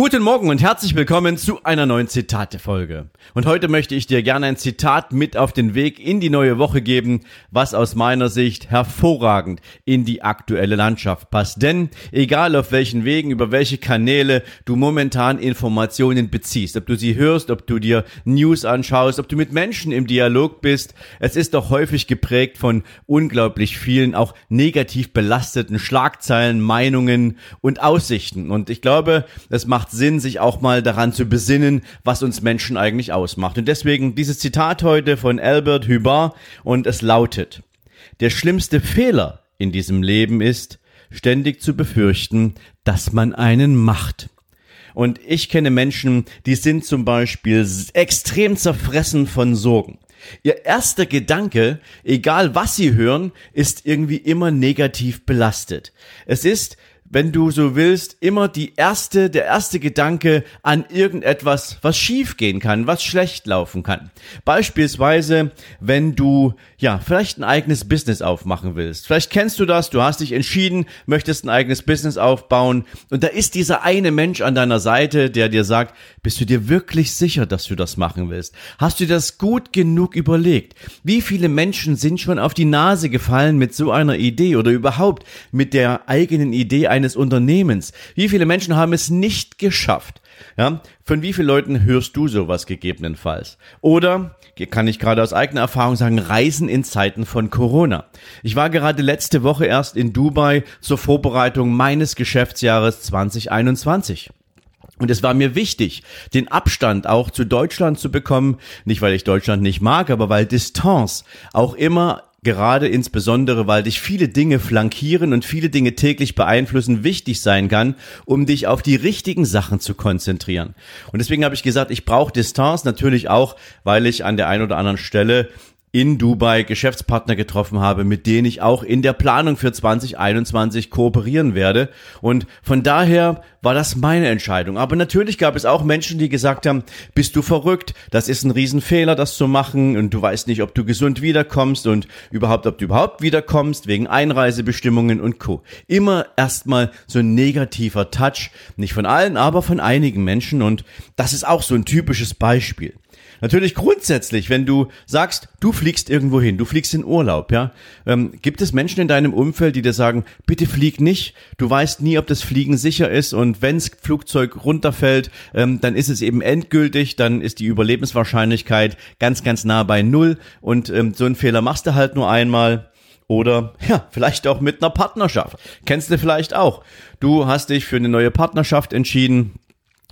Guten Morgen und herzlich willkommen zu einer neuen Zitate-Folge. Und heute möchte ich dir gerne ein Zitat mit auf den Weg in die neue Woche geben, was aus meiner Sicht hervorragend in die aktuelle Landschaft passt. Denn egal auf welchen Wegen, über welche Kanäle du momentan Informationen beziehst, ob du sie hörst, ob du dir News anschaust, ob du mit Menschen im Dialog bist, es ist doch häufig geprägt von unglaublich vielen auch negativ belasteten Schlagzeilen, Meinungen und Aussichten. Und ich glaube, es macht macht Sinn, sich auch mal daran zu besinnen, was uns Menschen eigentlich ausmacht. Und deswegen dieses Zitat heute von Albert Hubbard und es lautet, der schlimmste Fehler in diesem Leben ist, ständig zu befürchten, dass man einen macht. Und ich kenne Menschen, die sind zum Beispiel extrem zerfressen von Sorgen. Ihr erster Gedanke, egal was sie hören, ist irgendwie immer negativ belastet. Es ist, wenn du so willst, immer die erste, der erste Gedanke an irgendetwas, was schief gehen kann, was schlecht laufen kann. Beispielsweise, wenn du, ja, vielleicht ein eigenes Business aufmachen willst. Vielleicht kennst du das, du hast dich entschieden, möchtest ein eigenes Business aufbauen und da ist dieser eine Mensch an deiner Seite, der dir sagt, bist du dir wirklich sicher, dass du das machen willst? Hast du das gut genug überlegt? Wie viele Menschen sind schon auf die Nase gefallen mit so einer Idee oder überhaupt mit der eigenen Idee eines Unternehmens. Wie viele Menschen haben es nicht geschafft? Ja, von wie vielen Leuten hörst du sowas gegebenenfalls? Oder kann ich gerade aus eigener Erfahrung sagen, Reisen in Zeiten von Corona. Ich war gerade letzte Woche erst in Dubai zur Vorbereitung meines Geschäftsjahres 2021. Und es war mir wichtig, den Abstand auch zu Deutschland zu bekommen, nicht weil ich Deutschland nicht mag, aber weil Distanz auch immer gerade insbesondere, weil dich viele Dinge flankieren und viele Dinge täglich beeinflussen, wichtig sein kann, um dich auf die richtigen Sachen zu konzentrieren. Und deswegen habe ich gesagt, ich brauche Distanz natürlich auch, weil ich an der einen oder anderen Stelle in Dubai Geschäftspartner getroffen habe, mit denen ich auch in der Planung für 2021 kooperieren werde. Und von daher war das meine Entscheidung. Aber natürlich gab es auch Menschen, die gesagt haben, bist du verrückt, das ist ein Riesenfehler, das zu machen und du weißt nicht, ob du gesund wiederkommst und überhaupt, ob du überhaupt wiederkommst, wegen Einreisebestimmungen und Co. Immer erstmal so ein negativer Touch, nicht von allen, aber von einigen Menschen und das ist auch so ein typisches Beispiel. Natürlich grundsätzlich, wenn du sagst, du fliegst irgendwo hin, du fliegst in Urlaub, ja, ähm, gibt es Menschen in deinem Umfeld, die dir sagen, bitte flieg nicht, du weißt nie, ob das Fliegen sicher ist und wenns Flugzeug runterfällt, ähm, dann ist es eben endgültig, dann ist die Überlebenswahrscheinlichkeit ganz, ganz nah bei Null und ähm, so einen Fehler machst du halt nur einmal. Oder ja, vielleicht auch mit einer Partnerschaft. Kennst du vielleicht auch. Du hast dich für eine neue Partnerschaft entschieden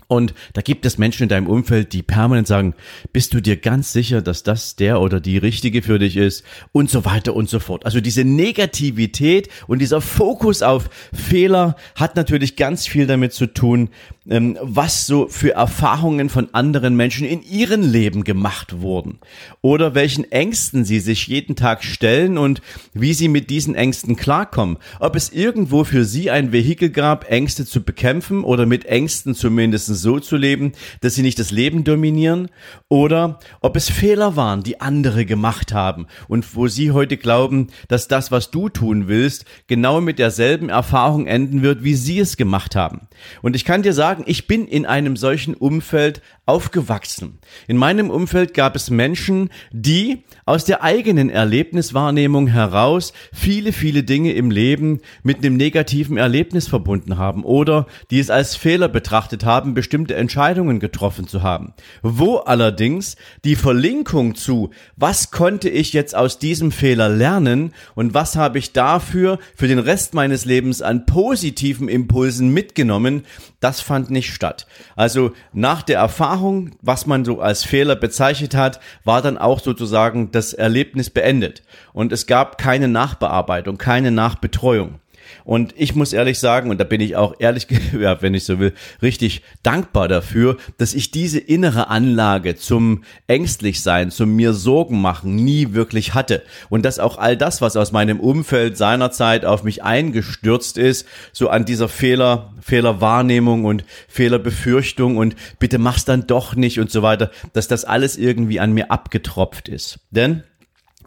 und da gibt es Menschen in deinem Umfeld, die permanent sagen, bist du dir ganz sicher, dass das der oder die richtige für dich ist und so weiter und so fort. Also diese Negativität und dieser Fokus auf Fehler hat natürlich ganz viel damit zu tun, ähm, was so für Erfahrungen von anderen Menschen in ihrem Leben gemacht wurden oder welchen Ängsten sie sich jeden Tag stellen und wie sie mit diesen Ängsten klarkommen. Ob es irgendwo für sie ein Vehikel gab, Ängste zu bekämpfen oder mit Ängsten zumindest so zu leben, dass sie nicht das Leben dominieren oder ob es Fehler waren, die andere gemacht haben und wo sie heute glauben, dass das, was du tun willst, genau mit derselben Erfahrung enden wird, wie sie es gemacht haben. Und ich kann dir sagen, ich bin in einem solchen Umfeld aufgewachsen. In meinem Umfeld gab es Menschen, die aus der eigenen Erlebniswahrnehmung heraus viele, viele Dinge im Leben mit einem negativen Erlebnis verbunden haben oder die es als Fehler betrachtet haben, bestimmte Entscheidungen getroffen zu haben. Wo allerdings die Verlinkung zu, was konnte ich jetzt aus diesem Fehler lernen und was habe ich dafür für den Rest meines Lebens an positiven Impulsen mitgenommen, das fand nicht statt. Also nach der Erfahrung, was man so als Fehler bezeichnet hat, war dann auch sozusagen das Erlebnis beendet. Und es gab keine Nachbearbeitung, keine Nachbetreuung. Und ich muss ehrlich sagen, und da bin ich auch ehrlich, ja, wenn ich so will, richtig dankbar dafür, dass ich diese innere Anlage zum ängstlich sein, zum mir Sorgen machen nie wirklich hatte. Und dass auch all das, was aus meinem Umfeld seinerzeit auf mich eingestürzt ist, so an dieser Fehler, Fehlerwahrnehmung und Fehlerbefürchtung und bitte mach's dann doch nicht und so weiter, dass das alles irgendwie an mir abgetropft ist. Denn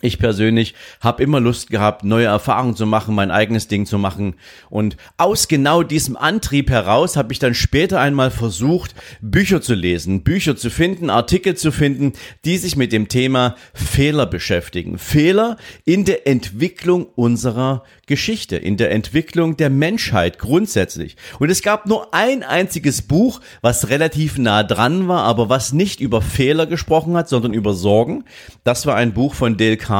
ich persönlich habe immer Lust gehabt, neue Erfahrungen zu machen, mein eigenes Ding zu machen. Und aus genau diesem Antrieb heraus habe ich dann später einmal versucht, Bücher zu lesen, Bücher zu finden, Artikel zu finden, die sich mit dem Thema Fehler beschäftigen. Fehler in der Entwicklung unserer Geschichte, in der Entwicklung der Menschheit grundsätzlich. Und es gab nur ein einziges Buch, was relativ nah dran war, aber was nicht über Fehler gesprochen hat, sondern über Sorgen. Das war ein Buch von Dale Carnegie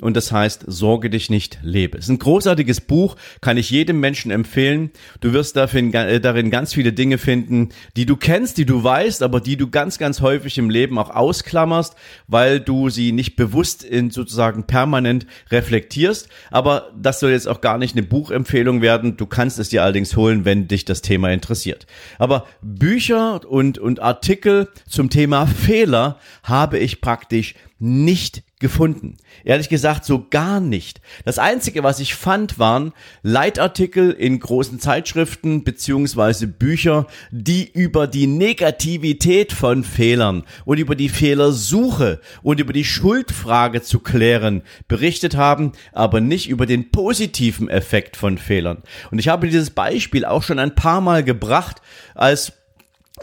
und das heißt Sorge dich nicht, lebe. Es ist ein großartiges Buch, kann ich jedem Menschen empfehlen. Du wirst äh, darin ganz viele Dinge finden, die du kennst, die du weißt, aber die du ganz, ganz häufig im Leben auch ausklammerst, weil du sie nicht bewusst in sozusagen permanent reflektierst. Aber das soll jetzt auch gar nicht eine Buchempfehlung werden. Du kannst es dir allerdings holen, wenn dich das Thema interessiert. Aber Bücher und, und Artikel zum Thema Fehler habe ich praktisch nicht gefunden. Ehrlich gesagt, so gar nicht. Das einzige, was ich fand, waren Leitartikel in großen Zeitschriften beziehungsweise Bücher, die über die Negativität von Fehlern und über die Fehlersuche und über die Schuldfrage zu klären berichtet haben, aber nicht über den positiven Effekt von Fehlern. Und ich habe dieses Beispiel auch schon ein paar Mal gebracht, als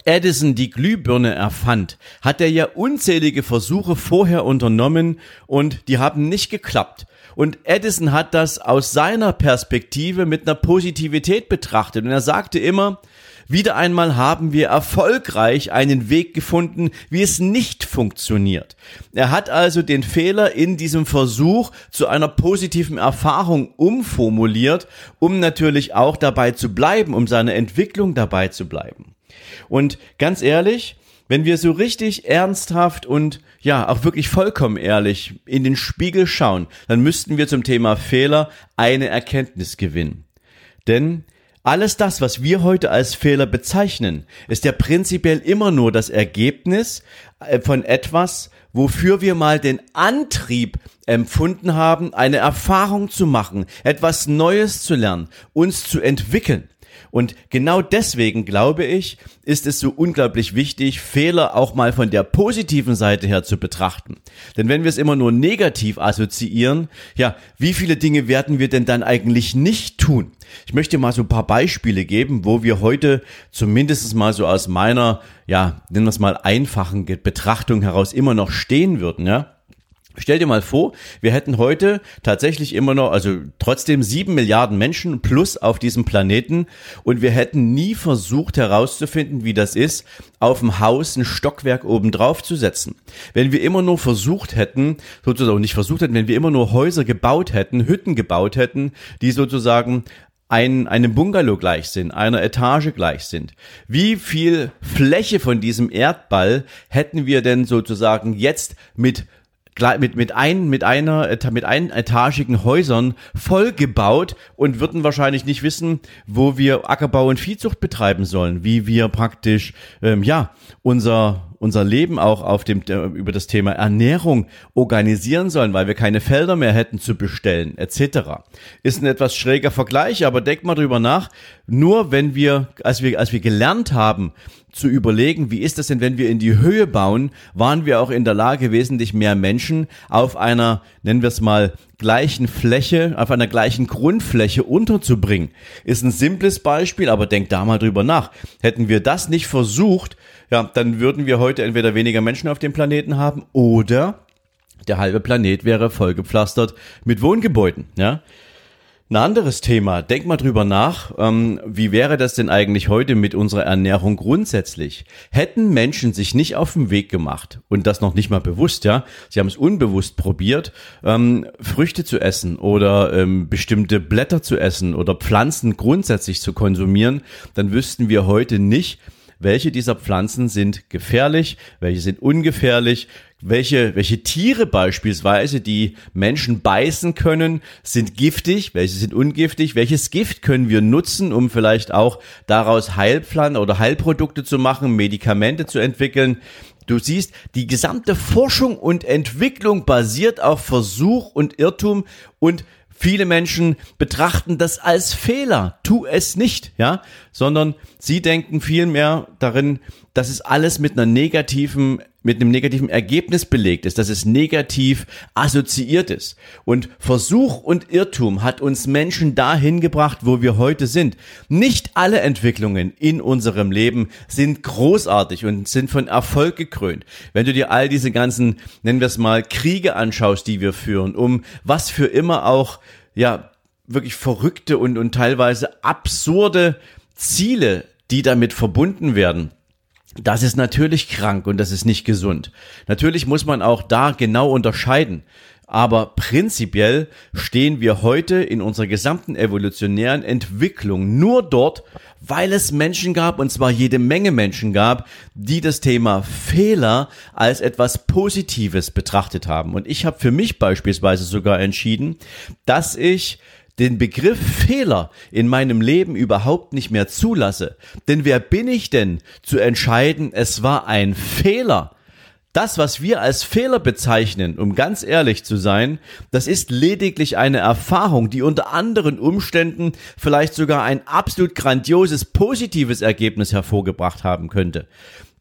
Edison die Glühbirne erfand, hat er ja unzählige Versuche vorher unternommen und die haben nicht geklappt. Und Edison hat das aus seiner Perspektive mit einer Positivität betrachtet und er sagte immer, wieder einmal haben wir erfolgreich einen Weg gefunden, wie es nicht funktioniert. Er hat also den Fehler in diesem Versuch zu einer positiven Erfahrung umformuliert, um natürlich auch dabei zu bleiben, um seine Entwicklung dabei zu bleiben. Und ganz ehrlich, wenn wir so richtig ernsthaft und ja, auch wirklich vollkommen ehrlich in den Spiegel schauen, dann müssten wir zum Thema Fehler eine Erkenntnis gewinnen. Denn alles das, was wir heute als Fehler bezeichnen, ist ja prinzipiell immer nur das Ergebnis äh, von etwas, wofür wir mal den Antrieb empfunden haben, eine Erfahrung zu machen, etwas Neues zu lernen, uns zu entwickeln. Und genau deswegen glaube ich, ist es so unglaublich wichtig, Fehler auch mal von der positiven Seite her zu betrachten. Denn wenn wir es immer nur negativ assoziieren, ja, wie viele Dinge werden wir denn dann eigentlich nicht tun? Ich möchte mal so ein paar Beispiele geben, wo wir heute zumindest mal so aus meiner, ja, nennen wir es mal einfachen Betrachtung heraus immer noch stehen würden, ja. Stell dir mal vor, wir hätten heute tatsächlich immer noch, also trotzdem sieben Milliarden Menschen plus auf diesem Planeten und wir hätten nie versucht herauszufinden, wie das ist, auf dem Haus ein Stockwerk oben drauf zu setzen. Wenn wir immer nur versucht hätten, sozusagen nicht versucht hätten, wenn wir immer nur Häuser gebaut hätten, Hütten gebaut hätten, die sozusagen ein, einem Bungalow gleich sind, einer Etage gleich sind. Wie viel Fläche von diesem Erdball hätten wir denn sozusagen jetzt mit mit, mit, ein, mit einer, mit einetagigen Häusern vollgebaut und würden wahrscheinlich nicht wissen, wo wir Ackerbau und Viehzucht betreiben sollen, wie wir praktisch, ähm, ja, unser, unser Leben auch auf dem, über das Thema Ernährung organisieren sollen, weil wir keine Felder mehr hätten zu bestellen, etc. Ist ein etwas schräger Vergleich, aber denkt mal drüber nach. Nur wenn wir, als wir, als wir gelernt haben, zu überlegen, wie ist das denn, wenn wir in die Höhe bauen, waren wir auch in der Lage, wesentlich mehr Menschen auf einer, nennen wir es mal, gleichen Fläche, auf einer gleichen Grundfläche unterzubringen. Ist ein simples Beispiel, aber denkt da mal drüber nach. Hätten wir das nicht versucht, ja, dann würden wir heute entweder weniger Menschen auf dem Planeten haben oder der halbe Planet wäre vollgepflastert mit Wohngebäuden, ja. Ein anderes Thema, denk mal drüber nach, ähm, wie wäre das denn eigentlich heute mit unserer Ernährung grundsätzlich? Hätten Menschen sich nicht auf den Weg gemacht und das noch nicht mal bewusst, ja, sie haben es unbewusst probiert, ähm, Früchte zu essen oder ähm, bestimmte Blätter zu essen oder Pflanzen grundsätzlich zu konsumieren, dann wüssten wir heute nicht, welche dieser Pflanzen sind gefährlich, welche sind ungefährlich, welche, welche Tiere beispielsweise, die Menschen beißen können, sind giftig, welche sind ungiftig, welches Gift können wir nutzen, um vielleicht auch daraus Heilpflanzen oder Heilprodukte zu machen, Medikamente zu entwickeln. Du siehst, die gesamte Forschung und Entwicklung basiert auf Versuch und Irrtum und Viele Menschen betrachten das als Fehler. Tu es nicht, ja, sondern sie denken vielmehr darin, dass es alles mit einer negativen, mit einem negativen Ergebnis belegt ist, dass es negativ assoziiert ist. Und Versuch und Irrtum hat uns Menschen dahin gebracht, wo wir heute sind. Nicht alle Entwicklungen in unserem Leben sind großartig und sind von Erfolg gekrönt. Wenn du dir all diese ganzen, nennen wir es mal, Kriege anschaust, die wir führen, um was für immer auch ja, wirklich verrückte und, und teilweise absurde Ziele, die damit verbunden werden. Das ist natürlich krank und das ist nicht gesund. Natürlich muss man auch da genau unterscheiden. Aber prinzipiell stehen wir heute in unserer gesamten evolutionären Entwicklung nur dort, weil es Menschen gab, und zwar jede Menge Menschen gab, die das Thema Fehler als etwas Positives betrachtet haben. Und ich habe für mich beispielsweise sogar entschieden, dass ich den Begriff Fehler in meinem Leben überhaupt nicht mehr zulasse. Denn wer bin ich denn zu entscheiden, es war ein Fehler? Das, was wir als Fehler bezeichnen, um ganz ehrlich zu sein, das ist lediglich eine Erfahrung, die unter anderen Umständen vielleicht sogar ein absolut grandioses positives Ergebnis hervorgebracht haben könnte.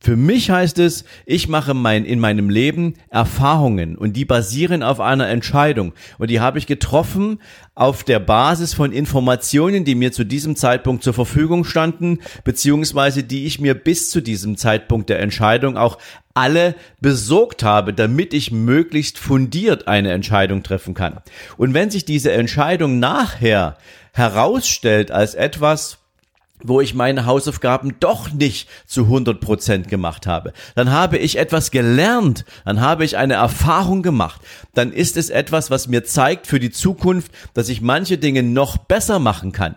Für mich heißt es, ich mache mein, in meinem Leben Erfahrungen und die basieren auf einer Entscheidung. Und die habe ich getroffen auf der Basis von Informationen, die mir zu diesem Zeitpunkt zur Verfügung standen, beziehungsweise die ich mir bis zu diesem Zeitpunkt der Entscheidung auch alle besorgt habe, damit ich möglichst fundiert eine Entscheidung treffen kann. Und wenn sich diese Entscheidung nachher herausstellt als etwas, wo ich meine Hausaufgaben doch nicht zu 100 Prozent gemacht habe. Dann habe ich etwas gelernt, dann habe ich eine Erfahrung gemacht. Dann ist es etwas, was mir zeigt für die Zukunft, dass ich manche Dinge noch besser machen kann.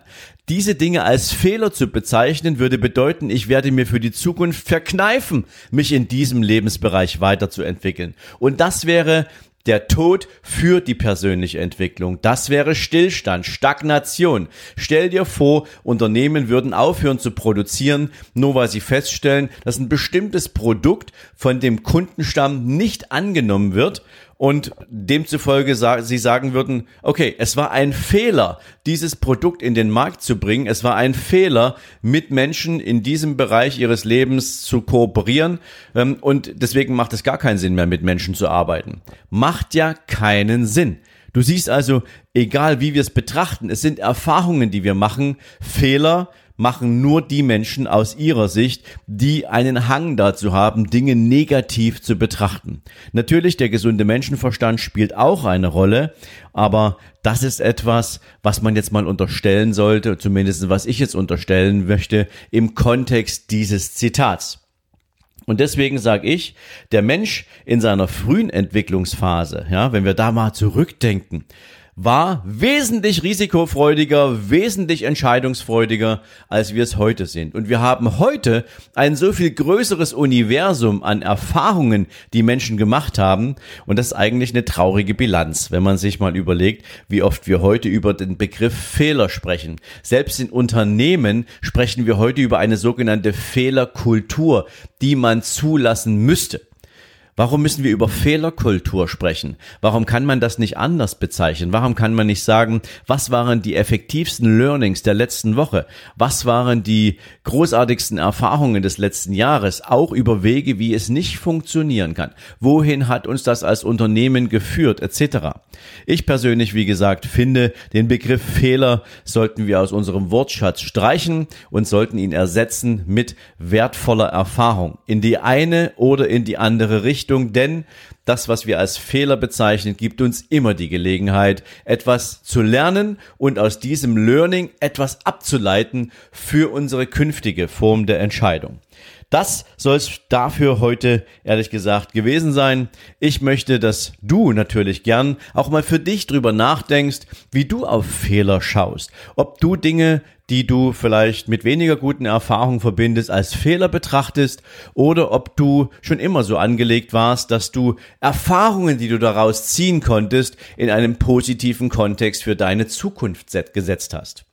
Diese Dinge als Fehler zu bezeichnen, würde bedeuten, ich werde mir für die Zukunft verkneifen, mich in diesem Lebensbereich weiterzuentwickeln. Und das wäre der Tod für die persönliche Entwicklung. Das wäre Stillstand, Stagnation. Stell dir vor, Unternehmen würden aufhören zu produzieren, nur weil sie feststellen, dass ein bestimmtes Produkt von dem Kundenstamm nicht angenommen wird und demzufolge sie sagen würden, okay, es war ein Fehler, dieses Produkt in den Markt zu bringen. Es war ein Fehler, mit Menschen in diesem Bereich ihres Lebens zu kooperieren. Ähm, und deswegen macht es gar keinen Sinn mehr, mit Menschen zu arbeiten. Macht ja keinen Sinn. Du siehst also, egal wie wir es betrachten, es sind Erfahrungen, die wir machen, Fehler, machen nur die Menschen aus ihrer Sicht, die einen Hang dazu haben, Dinge negativ zu betrachten. Natürlich, der gesunde Menschenverstand spielt auch eine Rolle, aber das ist etwas, was man jetzt mal unterstellen sollte, zumindest was ich jetzt unterstellen möchte, im Kontext dieses Zitats. Und deswegen sage ich, der Mensch in seiner frühen Entwicklungsphase, ja, wenn wir da mal zurückdenken, war wesentlich risikofreudiger, wesentlich entscheidungsfreudiger, als wir es heute sind. Und wir haben heute ein so viel größeres Universum an Erfahrungen, die Menschen gemacht haben. Und das ist eigentlich eine traurige Bilanz, wenn man sich mal überlegt, wie oft wir heute über den Begriff Fehler sprechen. Selbst in Unternehmen sprechen wir heute über eine sogenannte Fehlerkultur, die man zulassen müsste. Warum müssen wir über Fehlerkultur sprechen? Warum kann man das nicht anders bezeichnen? Warum kann man nicht sagen, was waren die effektivsten Learnings der letzten Woche? Was waren die großartigsten Erfahrungen des letzten Jahres? Auch über Wege, wie es nicht funktionieren kann. Wohin hat uns das als Unternehmen geführt, etc. Ich persönlich, wie gesagt, finde, den Begriff Fehler sollten wir aus unserem Wortschatz streichen und sollten ihn ersetzen mit wertvoller Erfahrung in die eine oder in die andere Richtung denn das, was wir als Fehler bezeichnen, gibt uns immer die Gelegenheit, etwas zu lernen und aus diesem Learning etwas abzuleiten für unsere künftige Form der Entscheidung. Das soll es dafür heute ehrlich gesagt gewesen sein. Ich möchte, dass du natürlich gern auch mal für dich drüber nachdenkst, wie du auf Fehler schaust. Ob du Dinge die du vielleicht mit weniger guten Erfahrungen verbindest, als Fehler betrachtest oder ob du schon immer so angelegt warst, dass du Erfahrungen, die du daraus ziehen konntest, in einem positiven Kontext für deine Zukunft gesetzt hast.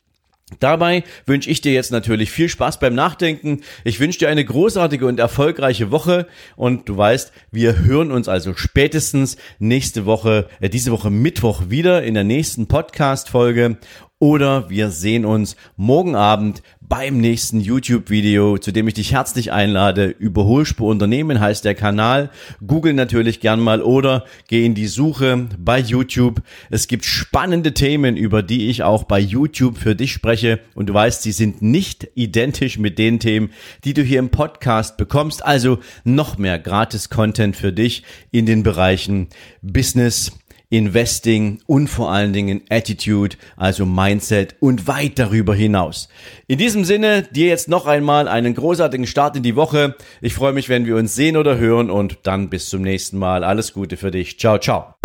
Dabei wünsche ich dir jetzt natürlich viel Spaß beim Nachdenken. Ich wünsche dir eine großartige und erfolgreiche Woche und du weißt, wir hören uns also spätestens nächste Woche, äh, diese Woche Mittwoch wieder in der nächsten Podcast Folge oder wir sehen uns morgen Abend beim nächsten YouTube-Video, zu dem ich dich herzlich einlade. Überholspur Unternehmen heißt der Kanal. Google natürlich gern mal oder geh in die Suche bei YouTube. Es gibt spannende Themen, über die ich auch bei YouTube für dich spreche. Und du weißt, sie sind nicht identisch mit den Themen, die du hier im Podcast bekommst. Also noch mehr Gratis-Content für dich in den Bereichen Business, Investing und vor allen Dingen Attitude, also Mindset und weit darüber hinaus. In diesem Sinne, dir jetzt noch einmal einen großartigen Start in die Woche. Ich freue mich, wenn wir uns sehen oder hören und dann bis zum nächsten Mal. Alles Gute für dich. Ciao, ciao.